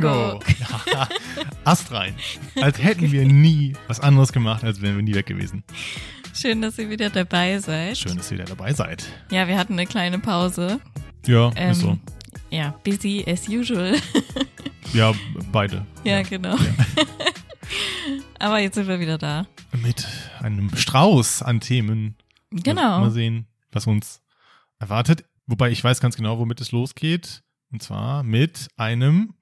Mango. Ast rein. Als hätten wir nie was anderes gemacht, als wären wir nie weg gewesen. Schön, dass ihr wieder dabei seid. Schön, dass ihr wieder dabei seid. Ja, wir hatten eine kleine Pause. Ja, Ähm, ist so. Ja, busy as usual. Ja, beide. ja, genau. Aber jetzt sind wir wieder da. Mit einem Strauß an Themen. Genau. Mal sehen, was uns erwartet. Wobei ich weiß ganz genau, womit es losgeht. Und zwar mit einem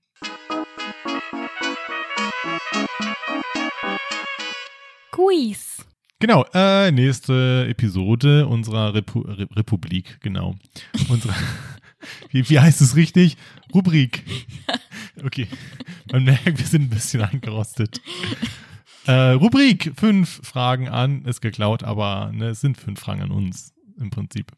Quiz. Genau, äh, nächste Episode unserer Repu Re Republik, genau. Unsere, wie, wie heißt es richtig? Rubrik. Okay, man merkt, wir sind ein bisschen eingerostet. Äh, Rubrik, fünf Fragen an, ist geklaut, aber ne, es sind fünf Fragen an uns im Prinzip.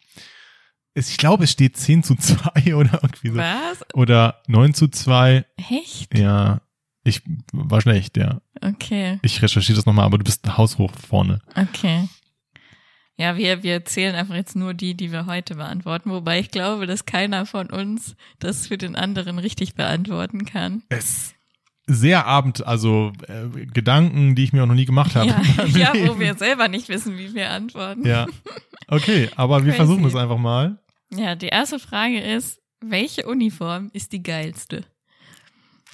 Es, ich glaube, es steht 10 zu 2 oder irgendwie so. Was? Oder 9 zu 2. Echt? Ja, ich war schlecht, ja. Okay, Ich recherchiere das nochmal, aber du bist haushoch vorne. okay. Ja, wir, wir zählen einfach jetzt nur die, die wir heute beantworten, wobei ich glaube, dass keiner von uns das für den anderen richtig beantworten kann. es sehr Abend, also äh, Gedanken, die ich mir auch noch nie gemacht habe. Ja, ja, wo wir selber nicht wissen, wie wir antworten. Ja. Okay, aber wir versuchen es einfach mal. Ja, die erste Frage ist, welche Uniform ist die geilste?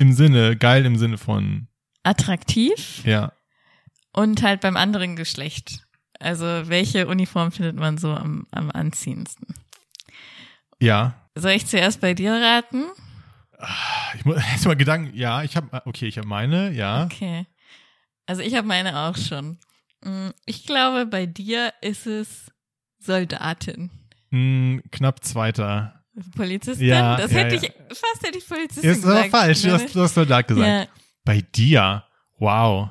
Im Sinne, geil im Sinne von, Attraktiv ja. und halt beim anderen Geschlecht. Also welche Uniform findet man so am, am anziehendsten? Ja. Soll ich zuerst bei dir raten? Ich muss erst mal Gedanken, ja, ich habe, okay, ich habe meine, ja. Okay. Also ich habe meine auch schon. Mm, Ich glaube, bei dir ist es Soldatin. Hm, knapp zweiter. Polizistin? Ja, das ja, hätte ja. ich, fast hätte ich Polizistin Ist aber gesagt. falsch, du hast, du hast Soldat gesagt. ja, Bei dir, wow.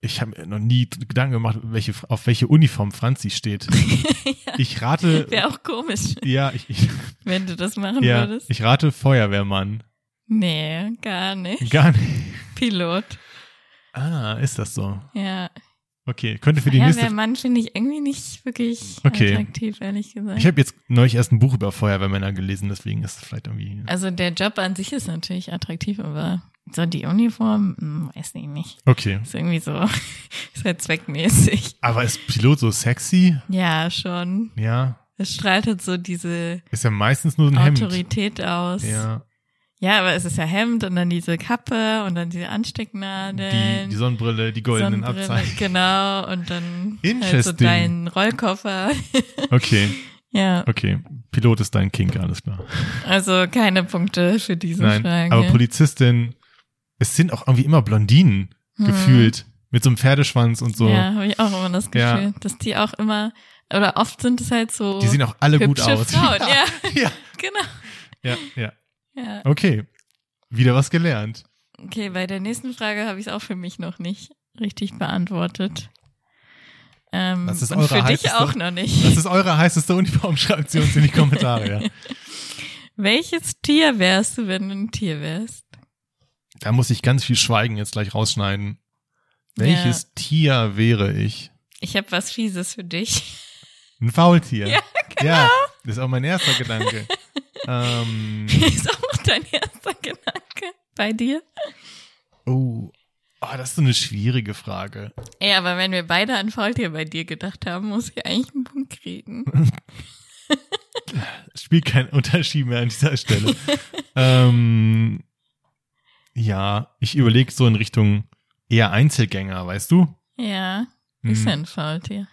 Ich habe mir noch nie Gedanken gemacht, welche, auf welche Uniform Franzi steht. Ich rate, wäre auch komisch, ja, ich, ich, wenn du das machen ja, würdest. ich rate Feuerwehrmann. Nee, gar nicht. Gar nicht. Pilot. Ah, ist das so? Ja. Okay, könnte für die nächste. Feuerwehrmann finde ich irgendwie nicht wirklich Okay. attraktiv, ehrlich gesagt. Ich habe jetzt neulich erst ein Buch über Feuerwehrmänner gelesen, deswegen ist es vielleicht irgendwie. also der Job an sich ist natürlich attraktiv, aber so die Uniform, hm, weiß ich nicht. Okay. Ist irgendwie so, ist halt zweckmäßig. Aber ist Pilot so sexy? Ja, schon. Ja. Es strahlt halt so diese Ist ja meistens nur ein Hemd. Autorität aus. Ja. Ja, aber es ist ja Hemd und dann diese Kappe und dann diese Die, Anstecknadeln. die Sonnenbrille, die goldenen Sonnenbrille, Abzeichen. Genau, und dann halt so dein Rollkoffer. Okay, ja, okay. Pilot ist dein Kink, alles klar. also keine Punkte für diese Nein, Frage. aber Polizistin, es sind auch irgendwie immer Blondinen gefühlt. Mit so einem Pferdeschwanz und so. Hm. Ja, habe ich auch immer das Gefühl, Ja. dass die auch immer, oder oft sind es halt so Die sehen auch alle gut aus. Frauen. Ja, ja, genau. ja, ja. Ja. Okay. Wieder was gelernt. Okay, bei der nächsten Frage habe ich es auch für mich noch nicht richtig beantwortet. Ähm, Das ist und eure für dich heißeste- auch noch nicht. Das ist eure heißeste Uniform, schreibt sie uns in die Kommentare, ja. Welches Tier wärst du, wenn du ein Tier wärst? Da muss ich ganz viel Schweigen jetzt gleich rausschneiden. Welches Tier wäre ich? Ich habe was Fieses für dich. Ein Faultier. Ja, Ja, das ist auch mein erster Gedanke. Ähm, ist auch noch dein erster Gedanke bei dir? oh, oh, das ist so eine schwierige Frage. Ja, aber wenn wir beide an Faultier bei dir gedacht haben, muss ich eigentlich einen Punkt kriegen. Spielt keinen Unterschied mehr an dieser Stelle. ähm, ja, ich überlege so in Richtung eher Einzelgänger, weißt du? Ja, Hm. ist ja ein Faultier.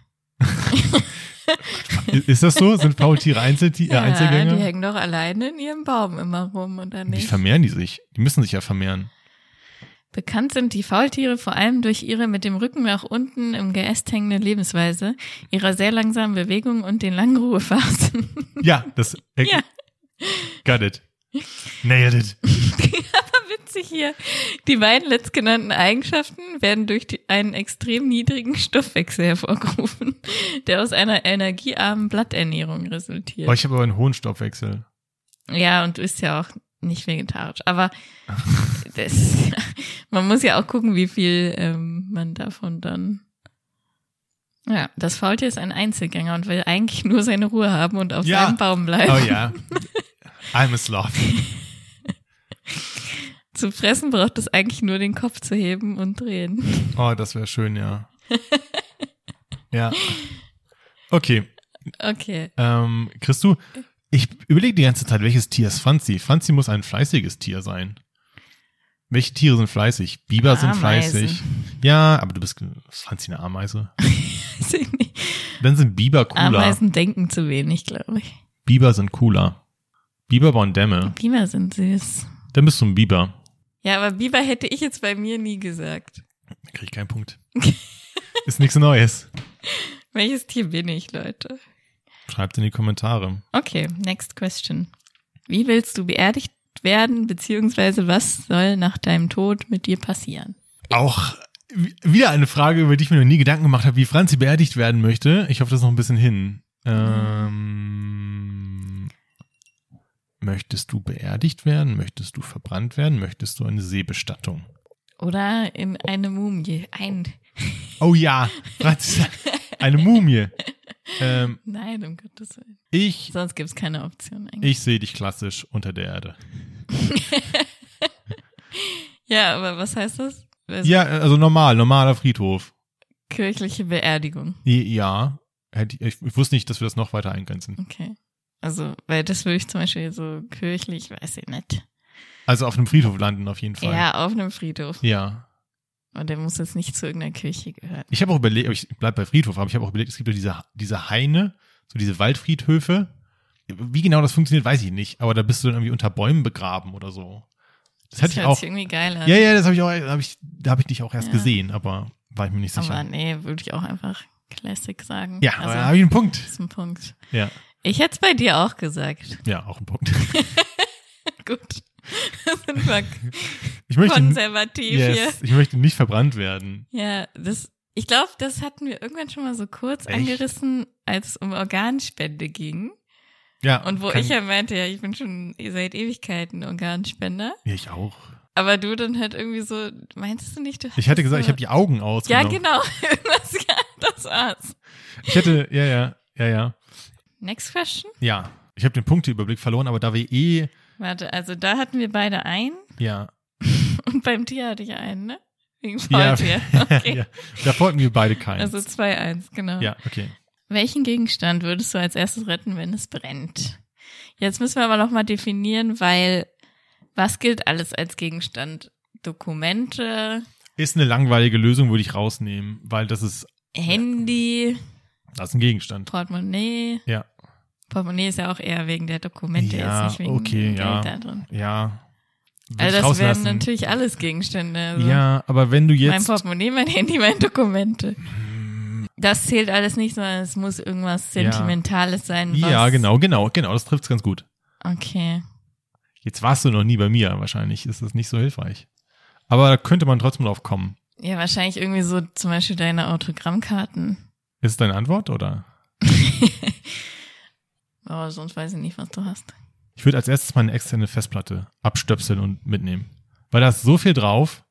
Ist das so? Sind Faultiere Einzelti äh, Ja, Einzelgänger? die hängen doch alleine in ihrem Baum immer rum, oder Wie nicht? vermehren die sich? Die müssen sich ja vermehren. Bekannt sind die Faultiere vor allem durch ihre mit dem Rücken nach unten im Geäst hängende Lebensweise, ihrer sehr langsamen Bewegung und den langen Ruhephasen. Ja, das. Äh, Ja. Got it. Nailed it. Witzig hier. Die beiden letztgenannten Eigenschaften werden durch die, einen extrem niedrigen Stoffwechsel hervorgerufen, der aus einer energiearmen Blatternährung resultiert. Oh, ich habe aber einen hohen Stoffwechsel. Ja, und du isst ja auch nicht vegetarisch. Aber das, man muss ja auch gucken, wie viel ähm, man davon dann. Ja, das Faultier ist ein Einzelgänger und will eigentlich nur seine Ruhe haben und auf Ja. seinem Baum bleiben. Oh ja. I'm a sloth. Zu fressen braucht es eigentlich nur den Kopf zu heben und drehen. Oh, das wäre schön, ja. ja. Okay. Okay. Ähm, du, ich überlege die ganze Zeit, welches Tier ist Franzi? Franzi muss ein fleißiges Tier sein. Welche Tiere sind fleißig? Biber sind Ameisen. fleißig. Ja, aber du bist Franzi eine Ameise. Dann sind Biber cooler. Ameisen denken zu wenig, glaube ich. Biber sind cooler. Biber bauen Dämme. Biber sind süß. Dann bist du ein Biber. Ja, aber Biber hätte ich jetzt bei mir nie gesagt. Dann krieg ich keinen Punkt. ist nichts Neues. Welches Tier bin ich, Leute? Schreibt in die Kommentare. Okay, next question. Wie willst du beerdigt werden, beziehungsweise was soll nach deinem Tod mit dir passieren? Auch wieder eine Frage, über die ich mir noch nie Gedanken gemacht habe, wie Franzi beerdigt werden möchte. Ich hoffe, das ist noch ein bisschen hin. Ähm, möchtest du beerdigt werden? Möchtest du verbrannt werden? Möchtest du eine Seebestattung? Oder in eine Mumie. Ein. Oh ja, eine Mumie. Ähm, Nein, um Gottes Willen. ich Sonst gibt's keine Option eigentlich. ich sehe dich klassisch unter der Erde. Ja, aber was heißt das? Also Ja, also normal, normaler Friedhof. Kirchliche Beerdigung. Ja, ich wusste nicht, dass wir das noch weiter eingrenzen. Okay. Also, weil das würde ich zum Beispiel so kirchlich, weiß ich nicht. Also auf einem Friedhof landen auf jeden Fall. Ja, auf einem Friedhof. Ja. Und der muss jetzt nicht zu irgendeiner Kirche gehören. Ich habe auch überlegt, ich bleib bei Friedhof, aber ich habe auch überlegt, es gibt ja diese, diese Haine, so diese Waldfriedhöfe. Wie genau das funktioniert, weiß ich nicht, aber da bist du dann irgendwie unter Bäumen begraben oder so. Das, hätte ich hört auch. irgendwie geil an. Ja, ja, das habe ich auch, hab ich, da habe ich dich auch erst Ja. gesehen, aber war ich mir nicht sicher. Aber nee, würde ich auch einfach Classic sagen. ja, also, da habe ich einen Punkt. das ist ein Punkt. Ja, Ich hätte es bei dir auch gesagt. ja, auch einen Punkt. Gut. Das sind wir Ich möchte, konservativ yes, ich möchte nicht verbrannt werden. hier. Ja, das, ich glaube, das hatten wir irgendwann schon mal so kurz Echt? angerissen, als es um Organspende ging. Ja. Und wo ich ja meinte, ja, ich bin schon seit Ewigkeiten Organspender. Ja, ich auch. Aber du dann halt irgendwie so, meinst du nicht? Du Ich hatte gesagt, ich so, habe die Augen aus. Ja, genau. Irgendwas, ja, das war's. Ich hätte, ja, ja, ja, ja. Next question. Ja, ich habe den Punkteüberblick verloren, aber da wir eh, Warte, also da hatten wir beide einen ja, und beim Tier hatte ich einen, ne? Wegen ja, Faultier. Okay. ja, davor hatten wir beide keinen. Also 2-1, genau. ja, okay. Welchen Gegenstand würdest du als erstes retten, wenn es brennt? Jetzt müssen wir aber nochmal definieren, weil was gilt alles als Gegenstand? Dokumente, Ist eine langweilige Lösung, würde ich rausnehmen, weil das ist, Handy, das ist ein Gegenstand. Portemonnaie. Ja, Portemonnaie ist ja auch eher wegen der Dokumente, Ja, jetzt nicht wegen okay, Geld ja. da drin. ja. Würde Also das wären natürlich alles Gegenstände. Also Ja, aber wenn du mein jetzt, Portemonnaie, mein Handy, meine Dokumente. Das zählt alles nicht, sondern es muss irgendwas Ja. Sentimentales sein. Was, ja, genau, genau, genau, das trifft's ganz gut. Okay. Jetzt warst du noch nie bei mir, wahrscheinlich ist das nicht so hilfreich. Aber da könnte man trotzdem drauf kommen. Ja, wahrscheinlich irgendwie so zum Beispiel deine Autogrammkarten. Ist es deine Antwort oder? Aber sonst weiß ich nicht, was du hast. Ich würde als erstes meine externe Festplatte abstöpseln und mitnehmen. Weil da ist so viel drauf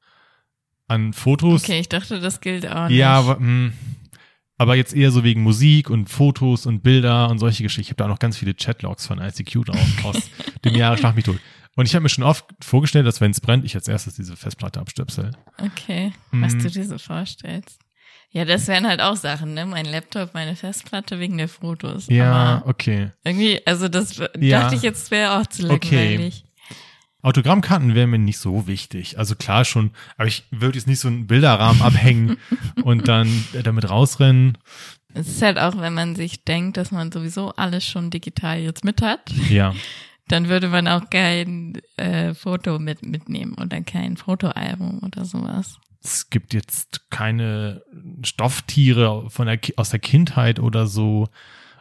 an Fotos. Okay, ich dachte, das gilt auch nicht. Ja, aber, mh, aber jetzt eher so wegen Musik und Fotos und Bilder und solche Geschichten. Ich habe da auch noch ganz viele Chatlogs von ICQ drauf aus dem Jahre Schlag mich tot. Und ich habe mir schon oft vorgestellt, dass wenn es brennt, ich als erstes diese Festplatte abstöpsel. Okay, was Mhm. du dir so vorstellst. Ja, das wären halt auch Sachen, ne? Mein Laptop, meine Festplatte wegen der Fotos. Ja, Aber okay. irgendwie, also das Ja. dachte ich jetzt wäre auch zu Okay. langweilig. Autogrammkarten wären mir nicht so wichtig. Also klar schon, aber ich würde jetzt nicht so einen Bilderrahmen abhängen und dann damit rausrennen. Es ist halt auch, wenn man sich denkt, dass man sowieso alles schon digital jetzt mit hat, Ja, dann würde man auch kein äh, Foto mit mitnehmen oder kein Fotoalbum oder sowas. Es gibt jetzt keine Stofftiere von der, aus der Kindheit oder so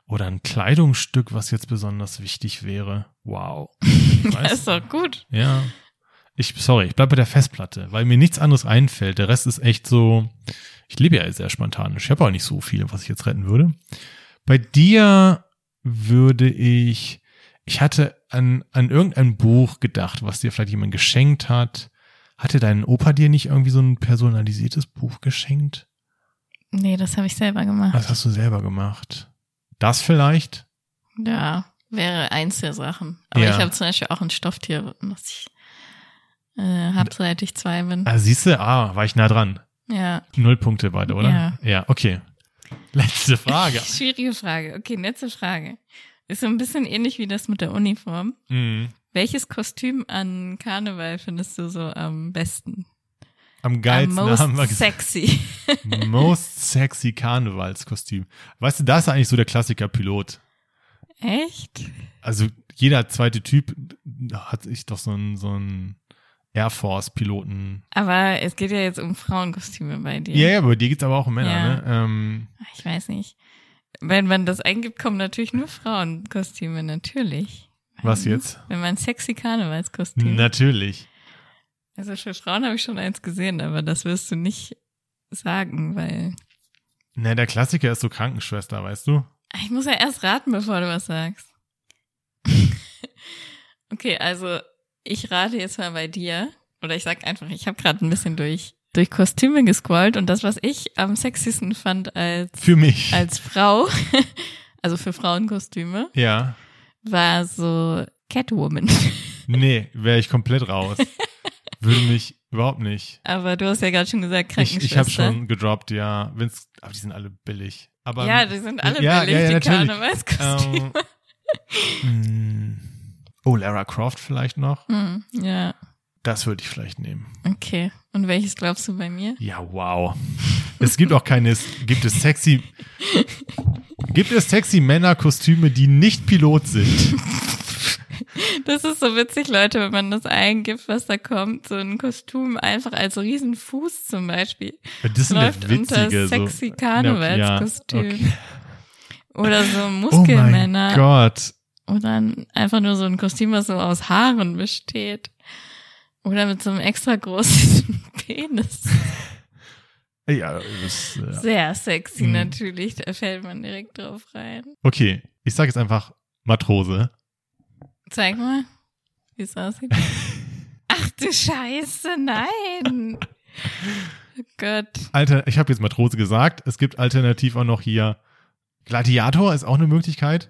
oder ein Kleidungsstück, was jetzt besonders wichtig wäre. Wow. Das ist doch gut. Ja. Ich, sorry, ich bleibe bei der Festplatte, weil mir nichts anderes einfällt. Der Rest ist echt so, ich lebe ja sehr spontanisch. Ich habe auch nicht so viel, was ich jetzt retten würde. Bei dir würde ich, ich hatte an, an irgendein Buch gedacht, was dir vielleicht jemand geschenkt hat. Hatte dein Opa dir nicht irgendwie so ein personalisiertes Buch geschenkt? Nee, das habe ich selber gemacht. Das hast du selber gemacht. Das vielleicht? Ja. wäre eins der Sachen. Aber Ja. ich habe zum Beispiel auch ein Stofftier, was ich äh, hab, seit ich zwei bin. Ah, siehst du, ah, war ich nah dran. Ja. Null Punkte beide, oder? Ja. Ja, okay. Letzte Frage. Schwierige Frage. Okay, letzte Frage. Ist so ein bisschen ähnlich wie das mit der Uniform. Mhm. Welches Kostüm an Karneval findest du so am besten? Am Am geilsten haben wir most gesagt. sexy. Most sexy Karnevalskostüm. Weißt du, da ist eigentlich so der Klassiker Pilot. Echt? Also jeder zweite Typ hat sich doch so einen so einen Air Force Piloten. Aber es geht ja jetzt um Frauenkostüme bei dir. Ja, ja, aber die gibt's aber auch um Männer, Ja. ne? Ähm, Ich weiß nicht. Wenn man das eingibt, kommen natürlich nur Frauenkostüme, natürlich. Was jetzt? Wenn man sexy Karnevalskostüm. Natürlich. Also für Frauen habe ich schon eins gesehen, aber das wirst du nicht sagen, weil Ne, der Klassiker ist so Krankenschwester, weißt du? ich muss ja erst raten, bevor du was sagst. okay, also ich rate jetzt mal bei dir oder ich sag einfach, ich habe gerade ein bisschen durch durch Kostüme gescrollt und das, was ich am sexiesten fand als Für mich. als Frau, also für Frauenkostüme, ja. War so Catwoman. Nee, wäre ich komplett raus. Würde mich überhaupt nicht. Aber du hast ja gerade schon gesagt, Ich, Krankenschwester. ich habe schon gedroppt, ja. Wenn's, aber die sind alle billig. Aber ja, die sind alle Ja, billig, ja, ja, die. Karnevalskostüme. ähm, mh, oh, Lara Croft vielleicht noch. Hm, ja, Das würde ich vielleicht nehmen. okay. Und welches glaubst du bei mir? Ja, wow. Es gibt auch keine, es gibt es sexy, gibt es sexy Männerkostüme, die nicht Pilot sind? Das ist so witzig, Leute, wenn man das eingibt, was da kommt. So ein Kostüm einfach als Riesenfuß zum Beispiel. Das sind Läuft witzige, unter sexy so. Karnevalskostüm. Ja, okay. Oder so Oh mein Muskelmänner. Gott. Oder ein- einfach nur so ein Kostüm, was so aus Haaren besteht. Oder mit so einem extra großen Penis. Ja, das, äh, Sehr sexy Mhm. natürlich, da fällt man direkt drauf rein. okay. Ich sage jetzt einfach Matrose. Zeig mal, wie es aussieht. Ach du Scheiße, nein. Oh Gott. Alter, ich habe jetzt Matrose gesagt. Es gibt alternativ auch noch hier Gladiator ist auch eine Möglichkeit,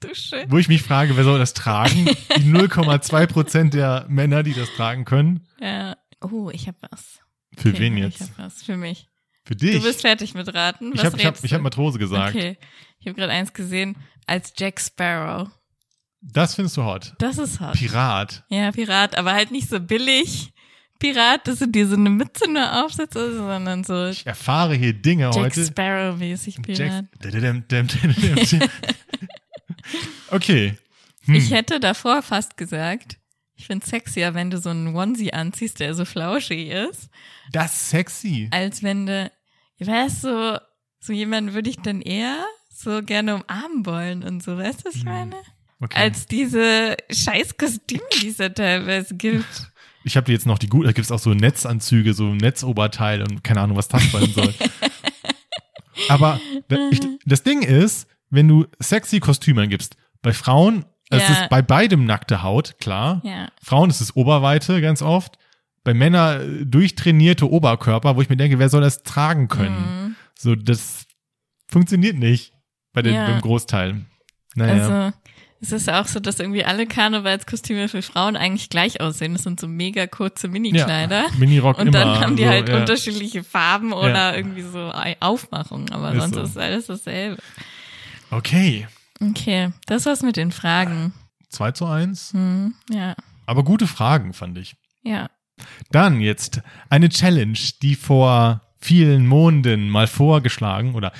Du schön. wo ich mich frage, wer soll das tragen? Die 0,2 Prozent der Männer, die das tragen können. Ja. Oh, ich hab was. Für Okay, wen Ich jetzt? Für mich. Für dich? Du bist fertig mit Raten. ich Was habe ich hab, ich hab? Matrose gesagt. Okay. Ich habe gerade eins gesehen als Jack Sparrow. Das findest du hot. Das ist hot. Pirat. Ja, Pirat, aber halt nicht so billig. Pirat, dass du dir so eine Mütze nur aufsetzt, sondern so Ich erfahre hier Dinge Jack heute. Sparrow-mäßig Pirat. Jack okay. Hm. Ich hätte davor fast gesagt, ich find's sexier, wenn du so einen Onesie anziehst, der so flauschig ist, Das ist sexy. als wenn du, weißt du, so jemanden würde ich dann eher so gerne umarmen wollen und so, weißt du, was ich Hm. meine? Okay. Als diese scheiß Kostüme, die es da teilweise gibt. ich habe dir jetzt noch die gut, da gibt's auch so Netzanzüge, so ein Netzoberteil und keine Ahnung, was das sein soll. Aber ich, das Ding ist, wenn du sexy Kostüme eingibst, bei Frauen, es Ja. ist bei beidem nackte Haut, klar. Ja. Frauen ist es Oberweite ganz oft. Bei Männern äh, durchtrainierte Oberkörper, wo ich mir denke, wer soll das tragen können? Mhm. So, das funktioniert nicht bei den, Ja. beim Großteil. Naja. Also, es ist auch so, dass irgendwie alle Karnevalskostüme für Frauen eigentlich gleich aussehen. Das sind so mega kurze Minikleider. ja, Minirock Und immer. dann haben die so, halt ja. unterschiedliche Farben oder Ja. irgendwie so Aufmachungen, aber Ist sonst so. ist alles dasselbe. Okay. Okay, das war's mit den Fragen. 2 zu 1. Hm, ja, Aber gute Fragen, fand ich. ja. Dann jetzt eine Challenge, die vor vielen Monden mal vorgeschlagen oder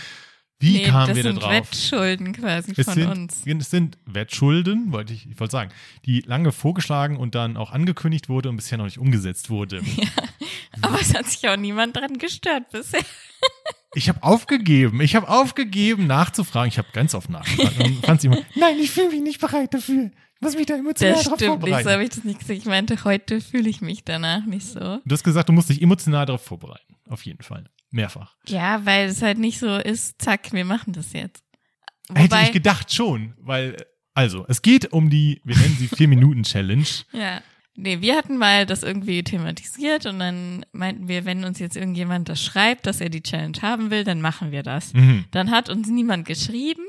wie nee, kamen das wir da sind drauf? Wettschulden quasi Es von sind, uns. es sind Wettschulden, wollte ich, ich wollte sagen, die lange vorgeschlagen und dann auch angekündigt wurde und bisher noch nicht umgesetzt wurde. Aber es hat sich auch niemand dran gestört bisher. Ich habe aufgegeben, ich habe aufgegeben nachzufragen. Ich habe ganz oft nachgefragt und fand immer, nein, ich fühle mich nicht bereit dafür. Ich muss mich da emotional Das darauf stimmt nicht, so vorbereiten. habe ich das nicht gesagt. Ich meinte, heute fühle ich mich danach nicht so. Du hast gesagt, du musst dich emotional darauf vorbereiten. Auf jeden Fall. Mehrfach. Ja, weil es halt nicht so ist, zack, wir machen das jetzt. Hätte ich gedacht schon, weil, also, es geht um die, wir nennen sie 4-Minuten-Challenge. Ja. Nee, wir hatten mal das irgendwie thematisiert und dann meinten wir, wenn uns jetzt irgendjemand das schreibt, dass er die Challenge haben will, dann machen wir das. Mhm. Dann hat uns niemand geschrieben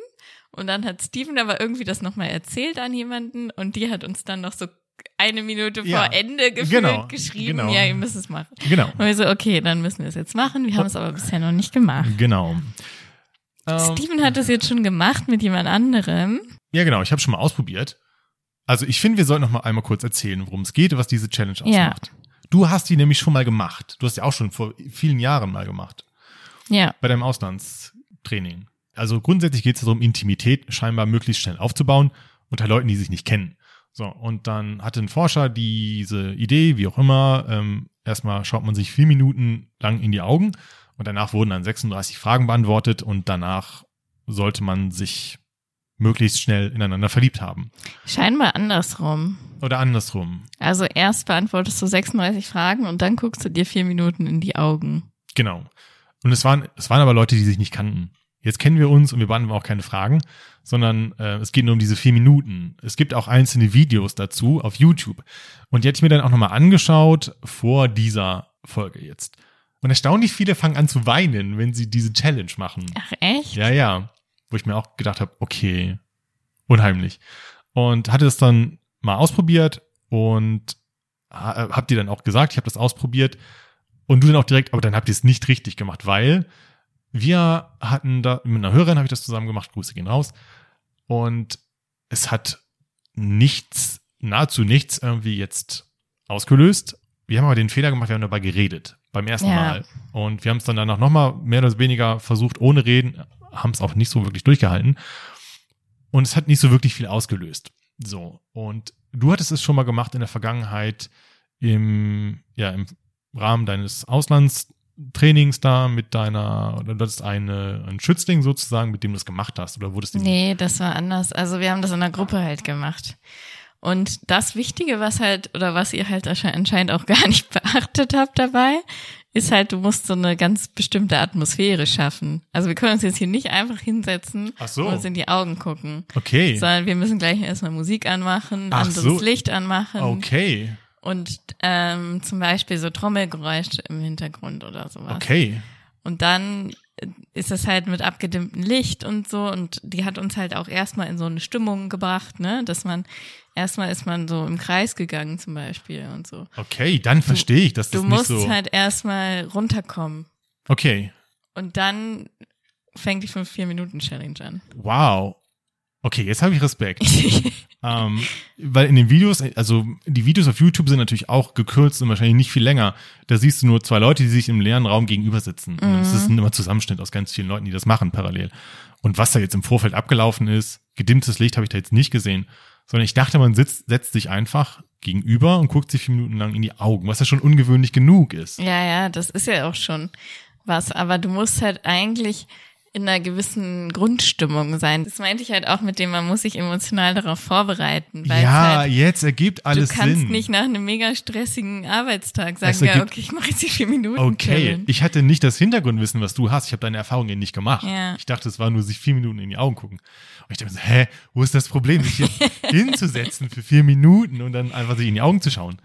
Und dann hat Steven aber irgendwie das nochmal erzählt an jemanden und die hat uns dann noch so eine Minute vor Ja, Ende gefühlt genau, geschrieben, genau. ja, ihr müsst es machen. Genau. Und wir so, okay, dann müssen wir es jetzt machen. Wir haben es aber bisher noch nicht gemacht. Genau. Ähm, Steven hat es jetzt schon gemacht mit jemand anderem. ja, genau. Ich habe schon mal ausprobiert. Also ich finde, wir sollten noch mal einmal kurz erzählen, worum es geht, was diese Challenge ausmacht. Du hast die nämlich schon mal gemacht. Du hast die auch schon vor vielen Jahren mal gemacht. Ja, bei deinem Auslandstraining. Also grundsätzlich geht es darum, Intimität scheinbar möglichst schnell aufzubauen unter Leuten, die sich nicht kennen. So, und dann hatte ein Forscher diese Idee, wie auch immer, ähm, erstmal schaut man sich vier Minuten lang in die Augen und danach wurden dann 36 Fragen beantwortet und danach sollte man sich möglichst schnell ineinander verliebt haben. scheinbar andersrum. Oder andersrum. Also erst beantwortest du 36 Fragen und dann guckst du dir vier Minuten in die Augen. Genau. Und es waren, es waren aber Leute, die sich nicht kannten. Jetzt kennen wir uns und wir beantworten auch keine Fragen, sondern äh, es geht nur um diese vier Minuten. Es gibt auch einzelne Videos dazu auf YouTube. Und die hatte ich mir dann auch nochmal angeschaut vor dieser Folge jetzt. Und erstaunlich viele fangen an zu weinen, wenn sie diese Challenge machen. Ach echt? Ja, ja. Wo ich mir auch gedacht habe, okay, unheimlich. Und hatte es dann mal ausprobiert und ha- habt ihr dann auch gesagt, ich habe das ausprobiert und du dann auch direkt, aber dann habt ihr es nicht richtig gemacht, weil wir hatten da, mit einer Hörerin habe ich das zusammen gemacht, Grüße gehen raus und es hat nichts, nahezu nichts irgendwie jetzt ausgelöst. Wir haben aber den Fehler gemacht, wir haben dabei geredet beim ersten Ja. Mal und wir haben es dann danach nochmal mehr oder weniger versucht ohne Reden, haben es auch nicht so wirklich durchgehalten und es hat nicht so wirklich viel ausgelöst. So und du hattest es schon mal gemacht in der Vergangenheit im ja im Rahmen deines Auslandstrainings da mit deiner oder das ist eine ein Schützling sozusagen, mit dem du das gemacht hast oder wurdest du Nee, das war anders. Also wir haben das in der Gruppe halt gemacht. Und das Wichtige, was halt, oder was ihr halt ansche- anscheinend auch gar nicht beachtet habt dabei, ist halt, du musst so eine ganz bestimmte Atmosphäre schaffen. Also wir können uns jetzt hier nicht einfach hinsetzen so. und uns in die Augen gucken. Okay. Sondern wir müssen gleich erstmal Musik anmachen, Ach anderes so. Licht anmachen Okay. und ähm, zum Beispiel so Trommelgeräusche im Hintergrund oder sowas. Okay. Und dann ist es halt mit abgedimmtem Licht und so und die hat uns halt auch erstmal in so eine Stimmung gebracht, ne, dass man erstmal ist man so im Kreis gegangen zum Beispiel und so. Okay, dann verstehe ich, dass das Du nicht musst so. halt erstmal runterkommen Okay. und dann fängt die 5-4-Minuten-Challenge an. Wow. Okay, jetzt habe ich Respekt. ähm, weil in den Videos, also die Videos auf YouTube sind natürlich auch gekürzt und wahrscheinlich nicht viel länger. Da siehst du nur zwei Leute, die sich im leeren Raum gegenüber sitzen. Und es ist ein immer Zusammenschnitt aus ganz vielen Leuten, die das machen parallel. Und was da jetzt im Vorfeld abgelaufen ist, gedimmtes Licht habe ich da jetzt nicht gesehen. Sondern ich dachte, man sitzt, setzt sich einfach gegenüber und guckt sich vier Minuten lang in die Augen, was ja schon ungewöhnlich genug ist. Ja, ja, das ist ja auch schon was, aber du musst halt eigentlich in einer gewissen Grundstimmung sein. Das meinte ich halt auch mit dem, man muss sich emotional darauf vorbereiten, weil ja, halt jetzt ergibt alles du kannst Sinn. nicht nach einem mega stressigen Arbeitstag sagen, ja, okay, ich mache jetzt die vier Minuten Okay, Challenge. ich hatte nicht das Hintergrundwissen, was du hast. Ich habe deine Erfahrungen nicht gemacht. Ja. Ich dachte, es war nur sich vier Minuten in die Augen gucken. Und ich dachte mir so, hä, wo ist das Problem, sich hier hinzusetzen für vier Minuten und dann einfach sich in die Augen zu schauen?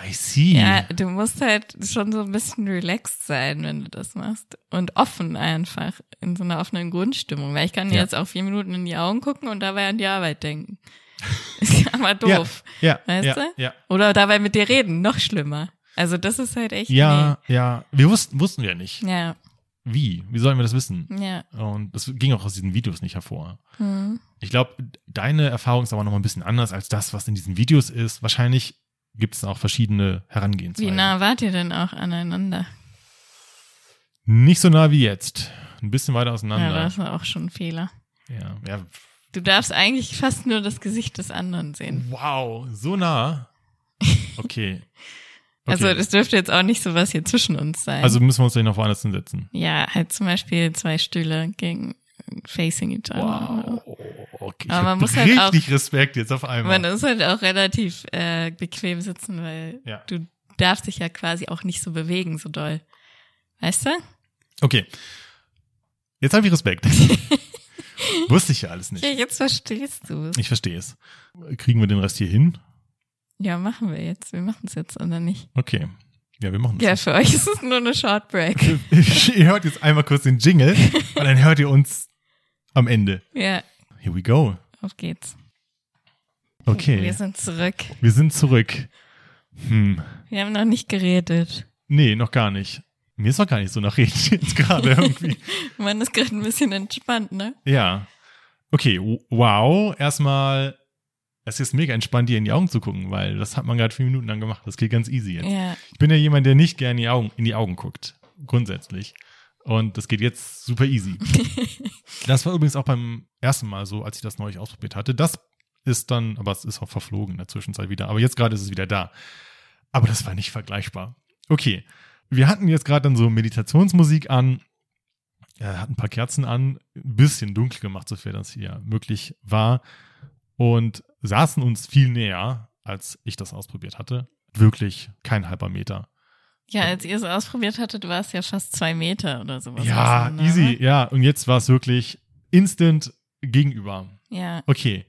I see. Ja, du musst halt schon so ein bisschen relaxed sein, wenn du das machst. Und offen einfach, in so einer offenen Grundstimmung. Weil ich kann Ja. jetzt auch vier Minuten in die Augen gucken und dabei an die Arbeit denken. Ist aber doof. Ja, Weißt ja, du? ja. Oder dabei mit dir reden, noch schlimmer. Also das ist halt echt. Ja, ja. Wir wussten, wussten wir nicht. Nee. Ja, Wie? Wie sollen wir das wissen? ja. Und das ging auch aus diesen Videos nicht hervor. Hm. Ich glaube, deine Erfahrung ist aber noch mal ein bisschen anders als das, was in diesen Videos ist. Wahrscheinlich gibt es auch verschiedene Wie Herangehensweisen. nah wart ihr denn auch aneinander? Nicht so nah wie jetzt. Ein bisschen weiter Ja, auseinander. das war auch schon ein Fehler. Ja, ja. Du darfst eigentlich fast nur das Gesicht des anderen sehen. Wow, so nah. Okay. okay. Also es dürfte jetzt auch nicht so was hier zwischen uns sein. Also müssen wir uns gleich noch woanders hinsetzen. ja, halt zum Beispiel zwei Stühle gegen facing each other. Wow. Okay. Aber man muss halt auch- richtig Respekt jetzt auf einmal. Man muss halt auch relativ äh, bequem sitzen, weil Ja. du darfst dich ja quasi auch nicht so bewegen, so doll. Weißt du? Okay. Jetzt habe ich Respekt. Wusste ich ja alles nicht. Ja, jetzt verstehst du es. Ich verstehe es. Kriegen wir den Rest hier hin? Ja, machen wir jetzt. Wir machen es jetzt, oder nicht? Okay. Ja, wir machen Ja, das. für euch ist es nur eine Short Break. ihr hört jetzt einmal kurz den Jingle und dann hört ihr uns am Ende. Ja, Here we go. auf geht's. Okay, Wir sind zurück. wir sind zurück. Hm, Wir haben noch nicht geredet. nee, noch gar nicht. Mir ist doch gar nicht so nach Reden jetzt gerade irgendwie. Man ist gerade ein bisschen entspannt, ne? Ja. Okay, wow. Erstmal, es ist mega entspannt, dir in die Augen zu gucken, weil das hat man gerade vier Minuten lang gemacht. Das geht ganz easy jetzt. Ja. Ich bin ja jemand, der nicht gerne in die Augen, in die Augen guckt. Grundsätzlich. Und das geht jetzt super easy. das war übrigens auch beim ersten Mal so, als ich das neulich ausprobiert hatte. Das ist dann, aber es ist auch verflogen in der Zwischenzeit wieder. Aber jetzt gerade ist es wieder da. Aber das war nicht vergleichbar. Okay. Wir hatten jetzt gerade dann so Meditationsmusik an. Er hat ein paar Kerzen an, ein bisschen dunkel gemacht, sofern das hier möglich war. Und saßen uns viel näher, als ich das ausprobiert hatte. Wirklich kein halber Meter. Ja, als ihr es ausprobiert hattet, war es ja fast zwei Meter oder sowas. ja, easy. ne? Ja, und jetzt war es wirklich instant gegenüber. Ja. Okay.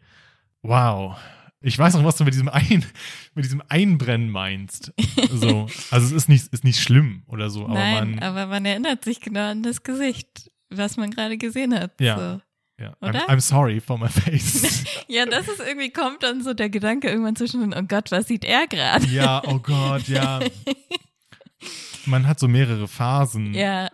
Wow. Ich weiß noch, was du mit diesem ein, mit diesem Einbrennen meinst. So. Also es ist nicht, ist nicht schlimm oder so, aber Nein, man. aber man erinnert sich genau an das Gesicht, was man gerade gesehen hat. Ja. So. ja. oder? I'm, I'm sorry for my face. Ja, das ist irgendwie, kommt dann so der Gedanke irgendwann zwischen, oh Gott, was sieht er gerade? ja, oh Gott, ja. Man hat so mehrere Phasen. Ja,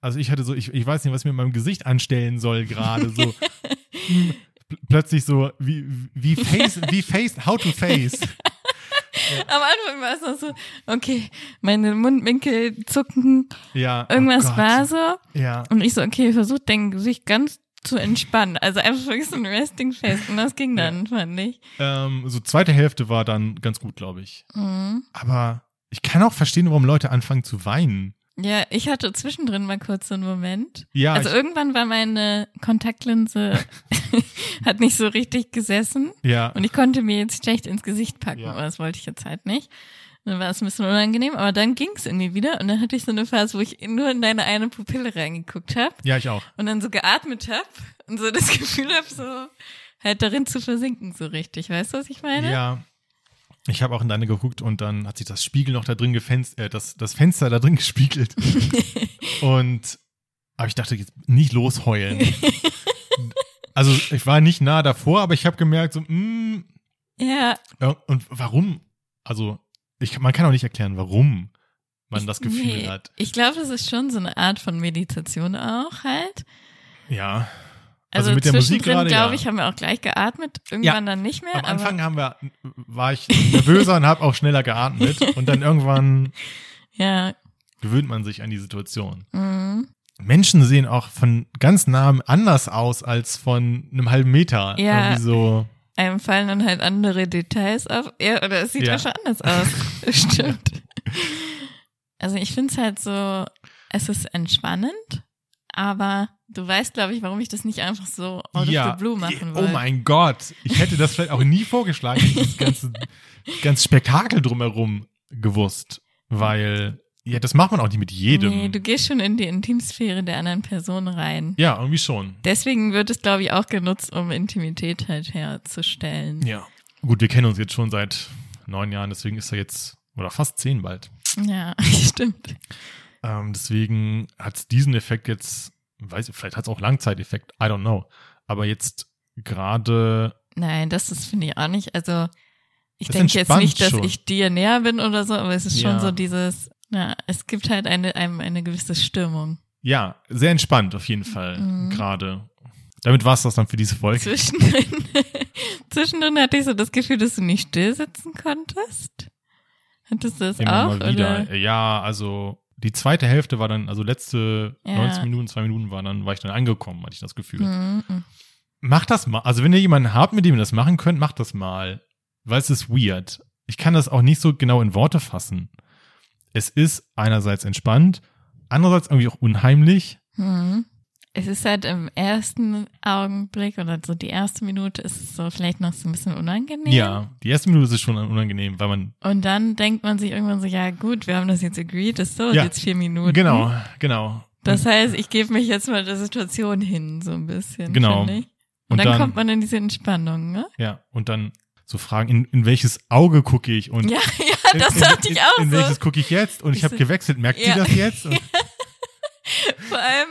Also ich hatte so, ich, ich weiß nicht, was ich mit meinem Gesicht anstellen soll gerade. So pl- plötzlich so, wie, wie face, wie face, how to face. am Anfang war es noch so, okay, meine Mundwinkel zucken, Ja. oh irgendwas Gott. war so. Ja. Und ich so, okay, versuch dein Gesicht ganz zu entspannen. Also einfach wirklich so ein Resting Face. Und das ging dann, fand ich. Ähm, so zweite Hälfte war dann ganz gut, glaube ich. Mhm. Aber ich kann auch verstehen, warum Leute anfangen zu weinen. Ja, ich hatte zwischendrin mal kurz so einen Moment. Ja, also irgendwann war meine Kontaktlinse, hat nicht so richtig gesessen. ja, Und ich konnte mir jetzt schlecht ins Gesicht packen, Ja. aber das wollte ich jetzt halt nicht. Dann war es ein bisschen unangenehm, aber dann ging es irgendwie wieder und dann hatte ich so eine Phase, wo ich nur in deine eine Pupille reingeguckt habe ja, ich auch. und dann so geatmet habe und so das Gefühl habe, so halt darin zu versinken so richtig. Weißt du, was ich meine? Ja. Ich habe auch in deine geguckt und dann hat sich das Spiegel noch da drin gefenst, äh, das, das Fenster da drin gespiegelt. und aber ich dachte, jetzt nicht losheulen. also ich war nicht nah davor, aber ich habe gemerkt, so, mm, Ja, ja, und warum? Also, ich, man kann auch nicht erklären, warum man das Gefühl nee. hat. Ich glaube, das ist schon so eine Art von Meditation auch halt. Ja. Also, Also mit der Musik gerade, glaube ja. ich, haben wir auch gleich geatmet. Irgendwann dann nicht mehr. Am Anfang haben wir, war ich nervöser und habe auch schneller geatmet und dann irgendwann Ja. gewöhnt man sich an die Situation. Mhm. Menschen sehen auch von ganz nahem anders aus als von einem halben Meter. Ja. Irgendwie so. Einem fallen dann halt andere Details auf. Ja, oder es sieht Ja. ja schon anders aus. Stimmt. Also ich finde es halt so, es ist entspannend, aber du weißt, glaube ich, warum ich das nicht einfach so out ja. of the blue machen Oh wollte. mein Gott. Ich hätte das vielleicht auch nie vorgeschlagen, dieses ganze, ganze Spektakel drumherum gewusst. Weil, ja, das macht man auch nicht mit jedem. Nee, du gehst schon in die Intimsphäre der anderen Person rein. ja, irgendwie schon. Deswegen wird es, glaube ich, auch genutzt, um Intimität halt herzustellen. Ja. Gut, wir kennen uns jetzt schon seit neun Jahren, deswegen ist er jetzt, oder fast zehn bald. Ja, stimmt. Ähm, deswegen hat es diesen Effekt jetzt, weiß ich, vielleicht hat es auch Langzeiteffekt, I don't know. Aber jetzt gerade, Nein, das ist, finde ich auch nicht. Also, ich denke jetzt nicht, dass schon. ich dir näher bin oder so, aber es ist schon Ja. so dieses, na, es gibt halt eine, einem eine gewisse Stimmung. ja, sehr entspannt auf jeden Fall Mhm. gerade. Damit war es das dann für diese Folge. Zwischendrin, zwischendrin hatte ich so das Gefühl, dass du nicht still sitzen konntest. Hattest du das Immer auch? mal wieder. Oder? Ja, also die zweite Hälfte war dann, also letzte Ja. 19 Minuten, zwei Minuten war dann, war ich dann angekommen, hatte ich das Gefühl. Mhm. Macht das mal. Also wenn ihr jemanden habt, mit dem ihr das machen könnt, macht das mal. Weil es ist weird. Ich kann das auch nicht so genau in Worte fassen. Es ist einerseits entspannt, andererseits irgendwie auch unheimlich. Mhm. Es ist halt im ersten Augenblick oder so die erste Minute ist es so vielleicht noch so ein bisschen unangenehm. Ja, die erste Minute ist schon unangenehm, weil man, Und dann denkt man sich irgendwann so, ja gut, wir haben das jetzt agreed, das dauert Ja. jetzt vier Minuten. genau, genau. Das heißt, ich gebe mich jetzt mal der Situation hin, so ein bisschen. Genau. Und, Und dann, dann- kommt man in diese Entspannung, ne? Ja, und dann so fragen, in, in welches Auge gucke ich und Ja, ja, das in, dachte in, ich auch in so. welches gucke ich jetzt und ich Ich habe so- gewechselt. Merkt Ja. sie das jetzt? Vor allem,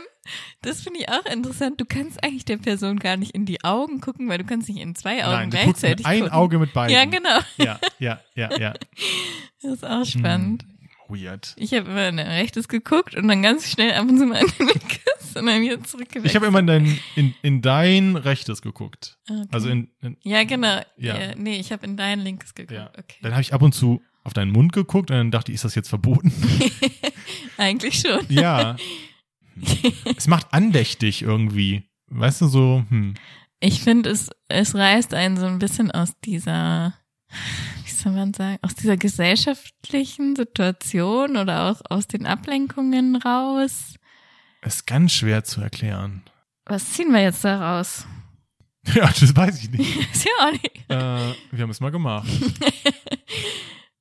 Das finde ich auch interessant. Du kannst eigentlich der Person gar nicht in die Augen gucken, weil du kannst nicht in zwei Augen Nein, gleichzeitig ein gucken. Auge mit beiden. Ja, genau. Ja, ja, ja, ja. Das ist auch spannend. Weird. Ich habe immer in ein rechtes geguckt und dann ganz schnell ab und zu mal in ein linkes und dann wieder zurückgewechselt. Ich habe immer in dein, in, in dein rechtes geguckt. Okay. Also in, in Ja, genau. Ja. Ja. nee, ich habe in dein linkes geguckt. ja. Okay. Dann habe ich ab und zu auf deinen Mund geguckt und dann dachte ich, ist das jetzt verboten? Eigentlich schon. ja. Hm. es macht andächtig irgendwie. Weißt du, so, hm. Ich finde, es, es reißt einen so ein bisschen aus dieser, wie soll man sagen, aus dieser gesellschaftlichen Situation oder auch aus den Ablenkungen raus. Ist ganz schwer zu erklären. Was ziehen wir jetzt daraus? Ja, das weiß ich nicht. Ist ja auch nicht. äh, wir haben es mal gemacht.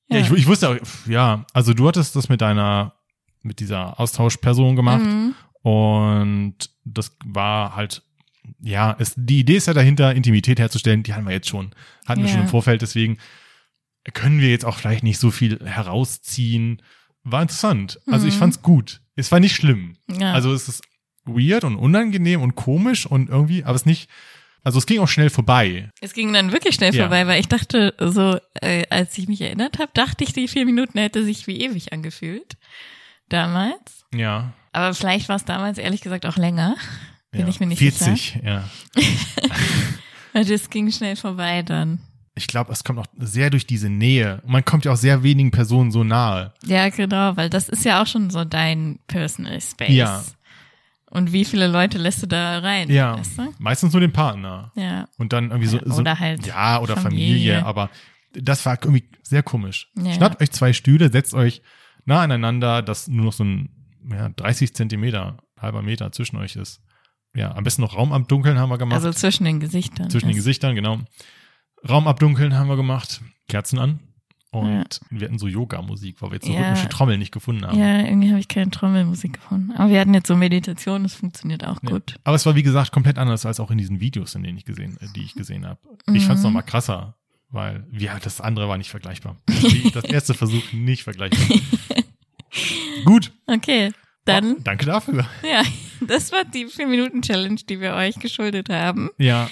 Ja, ich, ich wusste auch, ja, also du hattest das mit deiner, mit dieser Austauschperson gemacht Mhm. Und das war halt, ja, es, die Idee ist ja dahinter, Intimität herzustellen, die hatten wir jetzt schon, hatten wir Ja. schon im Vorfeld, deswegen können wir jetzt auch vielleicht nicht so viel herausziehen. War interessant. Also ich Mhm. fand's gut. Es war nicht schlimm. Ja. Also es ist weird und unangenehm und komisch und irgendwie, aber es nicht, also es ging auch schnell vorbei. Es ging dann wirklich schnell Ja. vorbei, weil ich dachte, so, äh, als ich mich erinnert habe, dachte ich, die vier Minuten hätte sich wie ewig angefühlt. Damals. Ja. Aber vielleicht war es damals ehrlich gesagt auch länger. Bin ja. ich mir nicht 40, ja. Weil das ging schnell vorbei dann. Ich glaube, es kommt auch sehr durch diese Nähe. Man kommt ja auch sehr wenigen Personen so nahe. Ja, genau, weil das ist ja auch schon so dein Personal Space. Ja. Und wie viele Leute lässt du da rein? Ja. Weißt du? Meistens nur den Partner. Ja. Und dann irgendwie so. Ja, so oder halt Ja, oder Familie. Familie. aber das war irgendwie sehr komisch. Ja. Schnappt euch zwei Stühle, setzt euch nah aneinander, dass nur noch so ein ja, 30 Zentimeter, halber Meter zwischen euch ist. Ja, am besten noch Raum abdunkeln haben wir gemacht. Also zwischen den Gesichtern. zwischen den Gesichtern, genau. Raum abdunkeln haben wir gemacht, Kerzen an. Und wir hatten so Yoga-Musik, weil wir jetzt so Ja. rhythmische Trommeln nicht gefunden haben. Ja, irgendwie habe ich keine Trommelmusik gefunden. Aber wir hatten jetzt so Meditation, das funktioniert auch Ja. gut. Aber es war, wie gesagt, komplett anders als auch in diesen Videos, in denen ich gesehen, äh, die ich gesehen habe. Ich fand es Mhm. noch mal krasser, weil, ja, das andere war nicht vergleichbar. Das erste Versuch nicht vergleichbar. Gut, Okay, dann, Oh, danke dafür. ja, das war die 4-Minuten-Challenge, die wir euch geschuldet haben. Ja,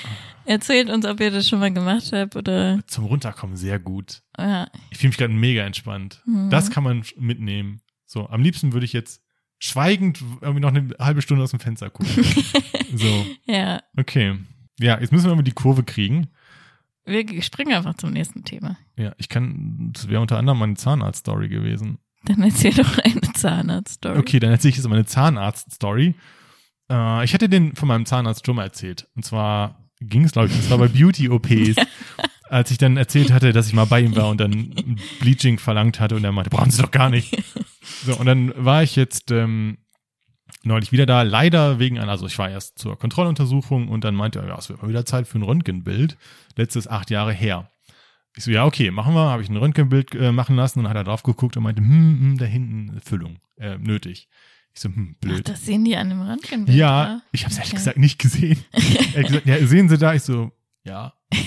Erzählt uns, ob ihr das schon mal gemacht habt oder, zum Runterkommen sehr gut. ja. Ich fühle mich gerade mega entspannt. Mhm. Das kann man mitnehmen. So, am liebsten würde ich jetzt schweigend irgendwie noch eine halbe Stunde aus dem Fenster gucken. so, Ja, okay. Ja, jetzt müssen wir mal die Kurve kriegen. wir springen einfach zum nächsten Thema. Ja, ich kann, das wäre unter anderem meine Zahnarzt-Story gewesen. Dann erzähl doch eine Zahnarzt-Story. Okay, dann erzähle ich jetzt meine Zahnarzt-Story. Äh, ich hatte den von meinem Zahnarzt schon mal erzählt. Und zwar ging es, glaube ich, das war bei Beauty-OPs. Als ich dann erzählt hatte, dass ich mal bei ihm war und dann Bleaching verlangt hatte und er meinte, brauchen Sie doch gar nicht. So, und dann war ich jetzt ähm, neulich wieder da, leider wegen einer, also ich war erst zur Kontrolluntersuchung und dann meinte er, ja, es wird mal wieder Zeit für ein Röntgenbild. Letztes acht Jahre her. Ich so, ja, okay, machen wir. Habe ich ein Röntgenbild äh, machen lassen und dann hat er drauf geguckt und meinte, hm, hm da hinten Füllung äh, nötig. Ich so, hm, Ach, blöd. das sehen die an dem Röntgenbild. ja, oder? ich habe es ehrlich Okay. gesagt nicht gesehen. er hat gesagt, ja, sehen Sie da? Ich so, ja.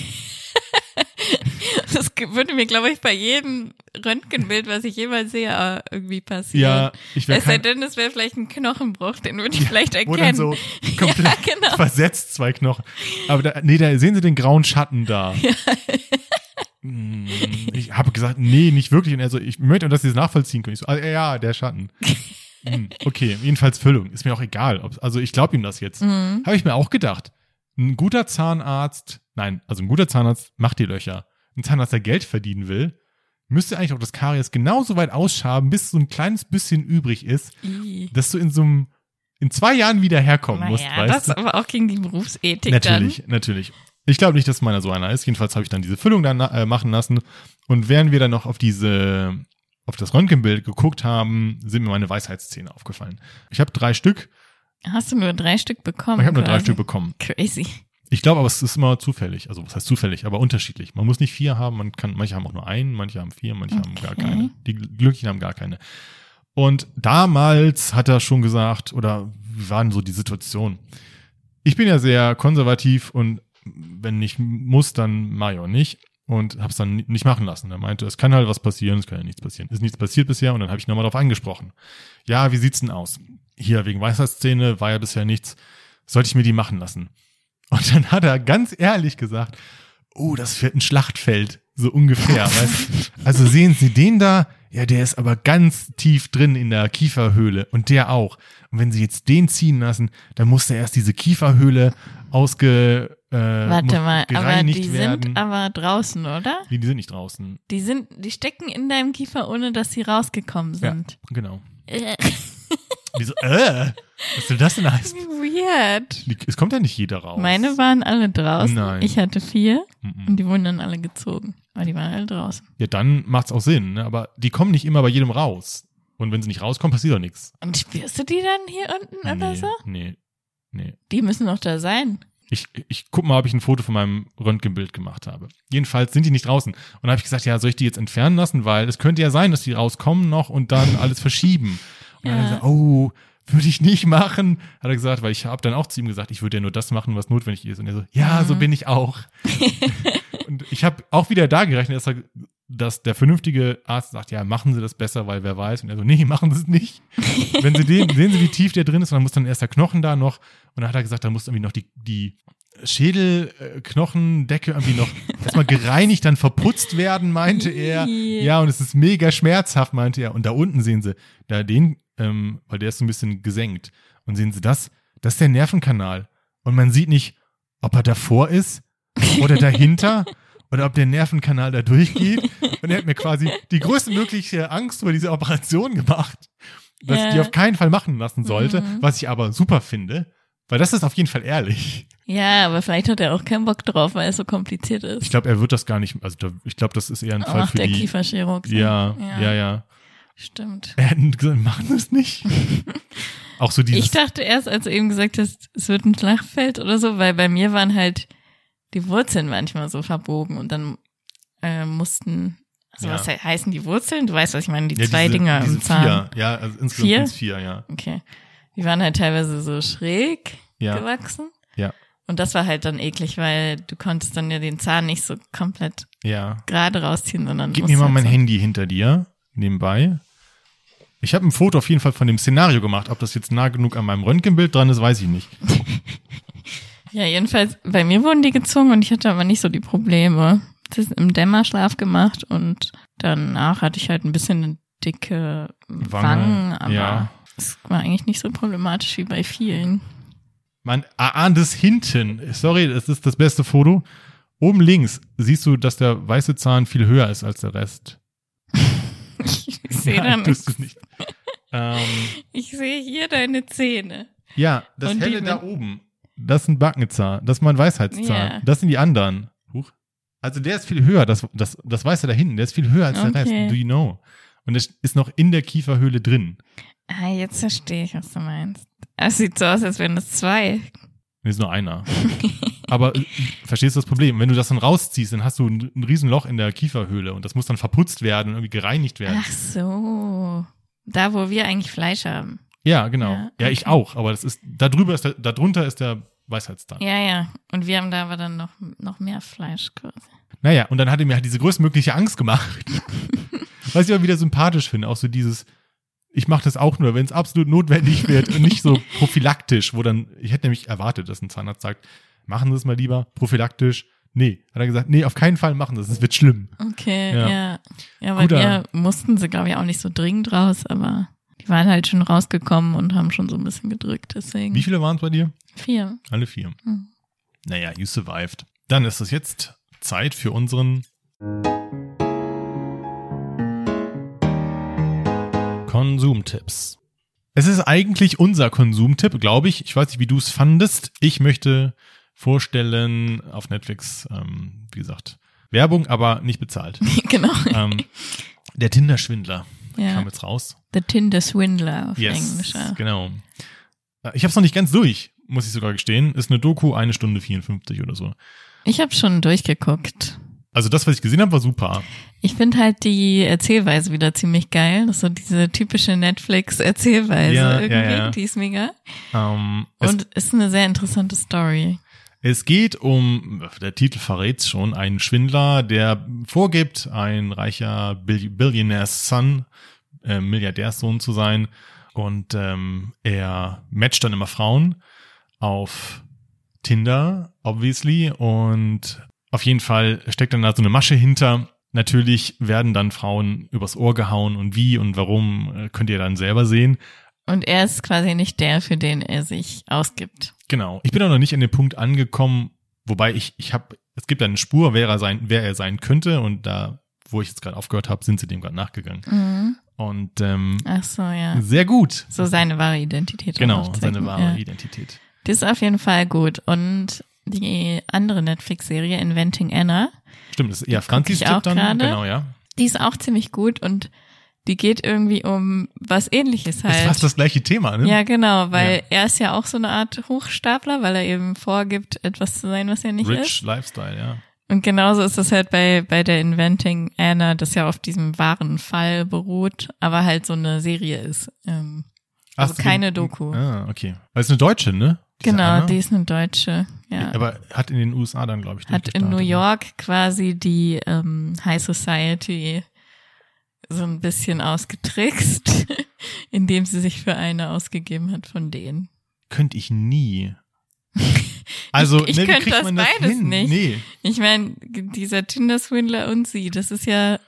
Das würde mir, glaube ich, bei jedem Röntgenbild, was ich jemals sehe, äh, irgendwie passieren. Ja, ich wäre Es sei denn, es wäre vielleicht ein Knochenbruch, den würde ich vielleicht wo erkennen. dann so komplett ja, genau. versetzt zwei Knochen. Aber da, nee, da sehen Sie den grauen Schatten da. Ich habe gesagt, nee, nicht wirklich. Und er so, ich möchte, dass Sie es nachvollziehen können. Ich so, ah, ja, der Schatten. Hm, Okay, jedenfalls Füllung. Ist mir auch egal. Ob, also ich glaube ihm das jetzt. Mhm. Habe ich mir auch gedacht. Ein guter Zahnarzt, nein, also ein guter Zahnarzt macht die Löcher. Ein Zahnarzt, der Geld verdienen will, müsste eigentlich auch das Karies genauso weit ausschaben, bis so ein kleines bisschen übrig ist, I. dass du in so einem, in zwei Jahren wieder herkommen musst, Naja, weißt das du? aber auch gegen die Berufsethik Natürlich, natürlich. Ich glaube nicht, dass meiner so einer ist. Jedenfalls habe ich dann diese Füllung dann äh, machen lassen. Und während wir dann noch auf diese, auf das Röntgenbild geguckt haben, sind mir meine Weisheitszähne aufgefallen. Ich habe drei Stück. Hast du nur drei Stück bekommen? Ich habe nur drei? Stück bekommen. Crazy. Ich glaube aber, es ist immer zufällig. Also, was heißt zufällig, aber unterschiedlich. Man muss nicht vier haben, man kann, manche haben auch nur einen, manche haben vier, manche haben gar Okay. keine. Die Glücklichen haben gar keine. Und damals hat er schon gesagt, oder wie war denn so die Situation? Ich bin ja sehr konservativ und wenn ich muss, dann mache ich auch nicht. Und habe es dann nicht machen lassen. Er meinte, es kann halt was passieren, es kann ja nichts passieren. Ist nichts passiert bisher und dann habe ich nochmal darauf angesprochen. Ja, wie sieht's denn aus? hier wegen Weisheitszähne war ja bisher nichts, sollte ich mir die machen lassen. Und dann hat er ganz ehrlich gesagt, oh, das wird ein Schlachtfeld, so ungefähr. weißt? Also sehen Sie den da? Ja, der ist aber ganz tief drin in der Kieferhöhle und der auch. Und wenn Sie jetzt den ziehen lassen, dann muss der erst diese Kieferhöhle ausge äh, Warte mal, aber die werden. sind aber draußen, oder? Nee, die sind nicht draußen. Die sind, die stecken in deinem Kiefer, ohne dass sie rausgekommen Ja, sind. genau. Äh, Die so, äh, was soll das denn heißen? Weird. Die- Es kommt ja nicht jeder raus. Meine waren alle draußen. Nein. Ich hatte vier Mhm. und die wurden dann alle gezogen. Aber die waren alle draußen. Ja, dann macht's auch Sinn, ne? aber die kommen nicht immer bei jedem raus. Und wenn sie nicht rauskommen, passiert auch nichts. Und spürst du die dann hier unten oder nee, so? Nee, nee. Die müssen doch da sein. Ich, ich guck mal, ob ich ein Foto von meinem Röntgenbild gemacht habe. Jedenfalls sind die nicht draußen. Und dann habe ich gesagt, ja, soll ich die jetzt entfernen lassen? Weil es könnte ja sein, dass die rauskommen noch und dann alles verschieben. Und dann Ja. gesagt, oh, würde ich nicht machen, hat er gesagt, weil ich habe dann auch zu ihm gesagt, ich würde ja nur das machen, was notwendig ist. Und er so, ja, so Mhm. bin ich auch. und ich habe auch wieder da gerechnet, dass, er, dass der vernünftige Arzt sagt, ja, machen Sie das besser, weil wer weiß. Und er so, nee, machen Sie es nicht. Wenn Sie den, sehen Sie, wie tief der drin ist, und dann muss dann erst der Knochen da noch. Und dann hat er gesagt, da muss irgendwie noch die, die Schädelknochendecke irgendwie noch erstmal gereinigt, dann verputzt werden, meinte er. Ja, und es ist mega schmerzhaft, meinte er. Und da unten sehen Sie, da den, ähm, weil der ist so ein bisschen gesenkt. Und sehen Sie das? Das ist der Nervenkanal. Und man sieht nicht, ob er davor ist oder dahinter oder ob der Nervenkanal da durchgeht. Und er hat mir quasi die größtmögliche Angst vor dieser Operation gemacht, dass ich Ja. die auf keinen Fall machen lassen sollte, Mhm. was ich aber super finde, weil das ist auf jeden Fall ehrlich. Ja, aber vielleicht hat er auch keinen Bock drauf, weil es so kompliziert ist. Ich glaube, er wird das gar nicht, also da, ich glaube, das ist eher ein Fall Auch für der die. Kieferchirurg. so. Ja, ja, ja, Stimmt. Er hat gesagt, machen das nicht. Auch so dieses. Ich dachte erst, als du eben gesagt hast, es wird ein Schlachtfeld oder so, weil bei mir waren halt die Wurzeln manchmal so verbogen und dann äh, mussten, also Ja. was he heißen die Wurzeln? Du weißt, was ich meine, die ja, zwei diese, Dinger diese im Zahn. Vier, ja, also insgesamt Vier? vier, ja. Okay. Die waren halt teilweise so schräg Ja, gewachsen. Ja. Und das war halt dann eklig, weil du konntest dann ja den Zahn nicht so komplett ja. gerade rausziehen, sondern Gib mir mal halt mein so. Handy hinter dir, nebenbei. Ich habe ein Foto auf jeden Fall von dem Szenario gemacht. Ob das jetzt nah genug an meinem Röntgenbild dran ist, weiß ich nicht. Ja, jedenfalls, bei mir wurden die gezogen und ich hatte aber nicht so die Probleme. Das ist im Dämmerschlaf gemacht und danach hatte ich halt ein bisschen eine dicke Wange, Wangen, aber ja. es war eigentlich nicht so problematisch wie bei vielen. Man ahnt es hinten. Sorry, das ist das beste Foto. Oben links siehst du, dass der weiße Zahn viel höher ist als der Rest. Ich sehe tust du nicht. ähm, Ich sehe hier deine Zähne. ja, das Und helle da oben. Das ist ein Backenzahn. Das ist mein Weisheitszahn. Ja. Das sind die anderen. Huch. Also der ist viel höher. Das, das, das weiße da hinten. Der ist viel höher als der Okay. Rest. Do you know? Und das ist noch in der Kieferhöhle drin. Ah, jetzt verstehe ich, was du meinst. Es sieht so aus, als wären das zwei. Nee, ist nur einer. Aber äh, verstehst du das Problem? Wenn du das dann rausziehst, dann hast du ein, ein Riesenloch in der Kieferhöhle und das muss dann verputzt werden und irgendwie gereinigt werden. Ach so. Da, wo wir eigentlich Fleisch haben. Ja, genau. Ja, Ja, ich okay. auch, aber das ist, da drüber ist der, da drunter ist der Weisheitszahn. Ja, ja. Und wir haben da aber dann noch, noch mehr Fleisch quasi. Naja, und dann hat er mir halt diese größtmögliche Angst gemacht. Was ich aber wieder sympathisch finde, auch so dieses, ich mache das auch nur, wenn es absolut notwendig wird und nicht so prophylaktisch, wo dann, ich hätte nämlich erwartet, dass ein Zahnarzt sagt, machen Sie es mal lieber, prophylaktisch. Nee, hat er gesagt, nee, auf keinen Fall machen Sie es, es wird schlimm. Okay, Ja. ja. Ja, mir mussten sie, glaube ich, auch nicht so dringend raus, aber die waren halt schon rausgekommen und haben schon so ein bisschen gedrückt, deswegen. Wie viele waren es bei dir? Vier. Alle vier. Hm. Naja, you survived. Dann ist es jetzt Zeit für unseren Konsumtipps. Es ist eigentlich unser Konsumtipp, glaube ich. Ich weiß nicht, wie du es fandest. Ich möchte vorstellen auf Netflix, ähm, wie gesagt, Werbung, aber nicht bezahlt. genau. ähm, der Tinder-Schwindler Ja. kam jetzt raus. The Tinder Swindler auf Yes, Englisch. ja. genau. Äh, Ich habe es noch nicht ganz durch, muss ich sogar gestehen. Ist eine Doku, eine Stunde 54 oder so. Ich habe schon durchgeguckt. Also das, was ich gesehen habe, war super. Ich finde halt die Erzählweise wieder ziemlich geil. Das ist so diese typische Netflix-Erzählweise Ja, ja, irgendwie. ja. Die ist mega. Ähm, es, Und ist eine sehr interessante Story. es geht um, der Titel verrät's schon, einen Schwindler, der vorgibt, ein reicher Bill Billionaire's Son, äh, Milliardärssohn zu sein Und ähm, er matcht dann immer Frauen auf Tinder, obviously. Und auf jeden Fall steckt dann da so eine Masche hinter. Natürlich werden dann Frauen übers Ohr gehauen und wie und warum äh, könnt ihr dann selber sehen. Und er ist quasi nicht der, für den er sich ausgibt. Genau. Ich bin auch noch nicht an den Punkt angekommen, wobei ich, ich habe, es gibt eine Spur, wer er sein, wer er sein könnte und da, wo ich jetzt gerade aufgehört habe, sind sie dem gerade nachgegangen. Mhm. Und ähm, Ach so, ja. sehr gut. So seine wahre Identität. Genau, seine wahre Ja. Identität. Das ist auf jeden Fall gut. Und die andere Netflix-Serie, Inventing Anna, Stimmt, das ist eher guck Franzis Tipp auch dann. gerade. Genau, ja. die ist auch ziemlich gut und die geht irgendwie um was ähnliches Ist halt. fast das gleiche Thema, ne? Ja, genau, weil Ja. er ist ja auch so eine Art Hochstapler, weil er eben vorgibt, etwas zu sein, was er nicht Rich ist. Lifestyle, ja. Und genauso ist das halt bei, bei der Inventing Anna, das ja auf diesem wahren Fall beruht, aber halt so eine Serie ist. Ähm, also Ach, keine so- Doku. Ah, okay. Weil es eine Deutsche, ne? Genau, Anna? die ist eine Deutsche. Ja. Aber hat in den USA dann, glaube ich, Hat in New ne? York quasi die ähm, High Society so ein bisschen ausgetrickst, indem sie sich für eine ausgegeben hat von denen. Könnte ich nie. Also, Ich- ich ne, könnte kriegt das man das beides hin? nicht. Nee. Ich meine, dieser Tinder-Swindler und sie, das ist ja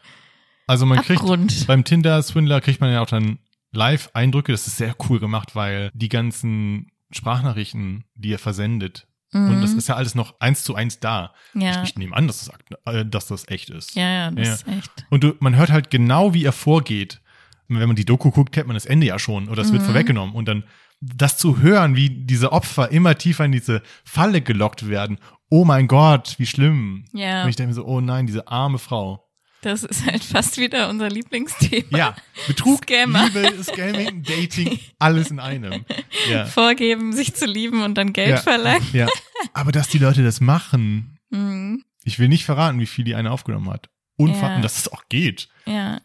Also man kriegt Abgrund. beim Tinder-Swindler kriegt man ja auch dann Live-Eindrücke. Das ist sehr cool gemacht, weil die ganzen Sprachnachrichten, die er versendet, und das ist ja alles noch eins zu eins da. Mhm. ja. Ich, ich nehme an, dass das, äh, dass das echt ist. ja, ja, das Ja. ist echt. Und du, man hört halt genau, wie er vorgeht. Wenn man die Doku guckt, kennt man das Ende ja schon oder es wird Mhm. vorweggenommen. Und dann das zu hören, wie diese Opfer immer tiefer in diese Falle gelockt werden. Oh mein Gott, wie schlimm. Ja, Und ich denke mir so, oh nein, diese arme Frau. Das ist halt fast wieder unser Lieblingsthema. Ja, Betrug, Scammer. Liebe, Scamming, Dating, alles in einem. Ja. Vorgeben, sich zu lieben und dann Geld Ja. verlangen. ja. Aber dass die Leute das machen, Mhm. ich will nicht verraten, wie viel die eine aufgenommen hat. Unfassbar, Ja. dass es auch geht. Ja.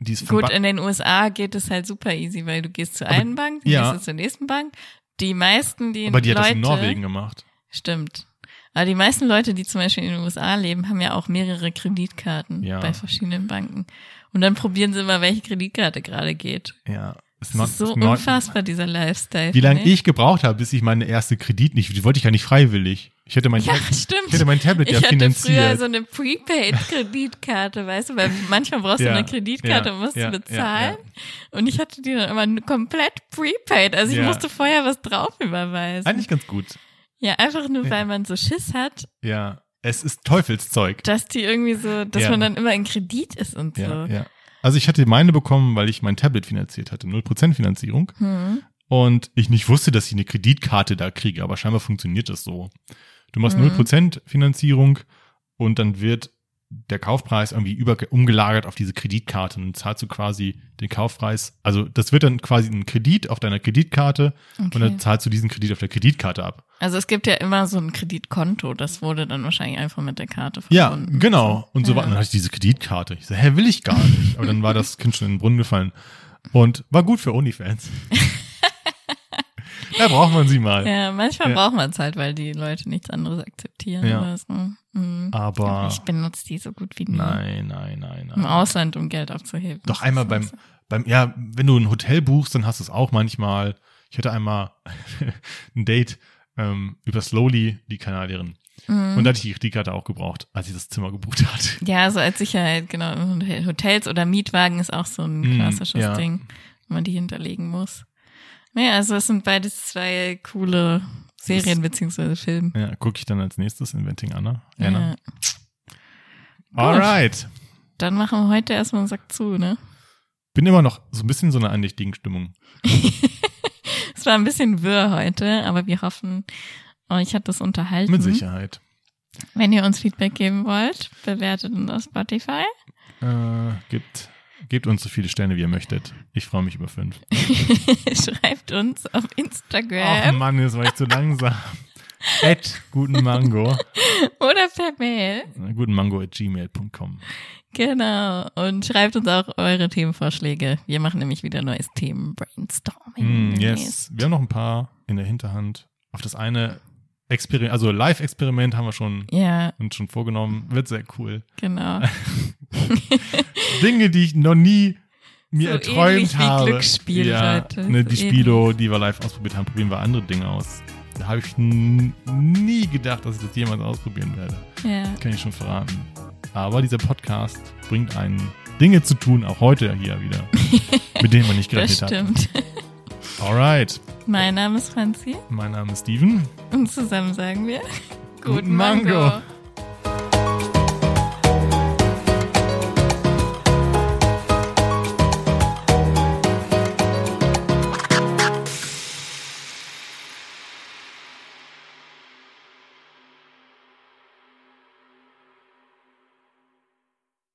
Die ist Gut, Ba- in den USA geht es halt super easy, weil du gehst zur Aber- einen Bank, dann ja. gehst du zur nächsten Bank. Die meisten, die aber die hat Leute, das in Norwegen gemacht. Stimmt. Aber die meisten Leute, die zum Beispiel in den USA leben, haben ja auch mehrere Kreditkarten Ja. bei verschiedenen Banken. Und dann probieren sie immer, welche Kreditkarte gerade geht. Ja. Es Das ist so unfassbar, dieser Lifestyle. Wie lange ich gebraucht habe, bis ich meine erste Kredit nicht, die wollte ich ja nicht freiwillig. Ich hätte mein, Ja, Tab- stimmt. ich hätte mein Tablet Ich ja hatte früher finanziert. so eine Prepaid-Kreditkarte, weißt du, weil manchmal brauchst du Ja, eine Kreditkarte ja, und musst ja, bezahlen. ja, Und ich hatte die dann immer komplett prepaid. Also ich musste vorher was drauf überweisen. Eigentlich ganz gut. Ja, einfach nur, Ja. weil man so Schiss hat, Ja. Es ist Teufelszeug. dass die irgendwie so, dass Ja. man dann immer in Kredit ist und so. Ja, ja. Also ich hatte meine bekommen, weil ich mein Tablet finanziert hatte. 0% Finanzierung. Hm. Und ich nicht wusste, dass ich eine Kreditkarte da kriege, aber scheinbar funktioniert das so. Du machst Mhm. 0% Finanzierung und dann wird der Kaufpreis irgendwie über, umgelagert auf diese Kreditkarte und dann zahlst du quasi den Kaufpreis. Also das wird dann quasi ein Kredit auf deiner Kreditkarte und Okay. dann zahlst du diesen Kredit auf der Kreditkarte ab. Also es gibt ja immer so ein Kreditkonto, das wurde dann wahrscheinlich einfach mit der Karte Ja, verbunden. genau. Und so Ja. war, dann hatte ich diese Kreditkarte. Ich so, hä, will ich gar nicht. Aber dann war das Kind schon in den Brunnen gefallen. Und war gut für OnlyFans. da braucht man sie mal. Ja, manchmal Ja. braucht man es halt, weil die Leute nichts anderes akzeptieren Ja. so. Mhm. Aber ich benutze die so gut wie nie. nein, nein, nein, Im nein. Ausland, um Geld abzuheben. Doch einmal beim, beim, ja, wenn du ein Hotel buchst, dann hast du es auch manchmal. Ich hatte einmal ein Date ähm, über Slowly, die Kanadierin. Mhm. Und da hatte ich die Kreditkarte auch gebraucht, als ich das Zimmer gebucht hatte. Ja, so als Sicherheit, genau. Hotels oder Mietwagen ist auch so ein Mm, klassisches ja. Ding, wo man die hinterlegen muss. Naja, also es sind beides zwei coole Serien beziehungsweise Filme. Ja, gucke ich dann als nächstes Inventing Anna. Anna. Ja. Alright. Dann machen wir heute erstmal einen Sack zu, ne? Bin immer noch so ein bisschen so einer andächtigen Stimmung. Es war ein bisschen wirr heute, aber wir hoffen, euch hat das unterhalten. Mit Sicherheit. Wenn ihr uns Feedback geben wollt, bewertet uns auf Spotify. Äh, gebt, gebt uns so viele Sterne, wie ihr möchtet. Ich freue mich über fünf. Schreibt uns auf Ach Instagram Mann, jetzt war ich zu langsam. at guten Mango. oder per Mail. Guten Mango at gmail.com. Genau. Und schreibt uns auch eure Themenvorschläge. Wir machen nämlich wieder neues Themen-Brainstorming. Mm, yes. Wir haben noch ein paar in der Hinterhand. Auf das eine Experiment, also Live-Experiment haben wir schon Ja, uns schon vorgenommen. Wird sehr cool. genau. Dinge, die ich noch nie mir So erträumt wie habe. Glücksspiel, ja, Leute. Ne, So die Spilo, die wir live ausprobiert haben, probieren wir andere Dinge aus. Da habe ich nie gedacht, dass ich das jemals ausprobieren werde. Ja. Kann ich schon verraten. Aber dieser Podcast bringt einen Dinge zu tun, auch heute hier wieder, mit denen man nicht Das gerechnet hat. Alright, Mein Name ist Franzi mein Name ist Steven. und zusammen sagen wir Guten Mango.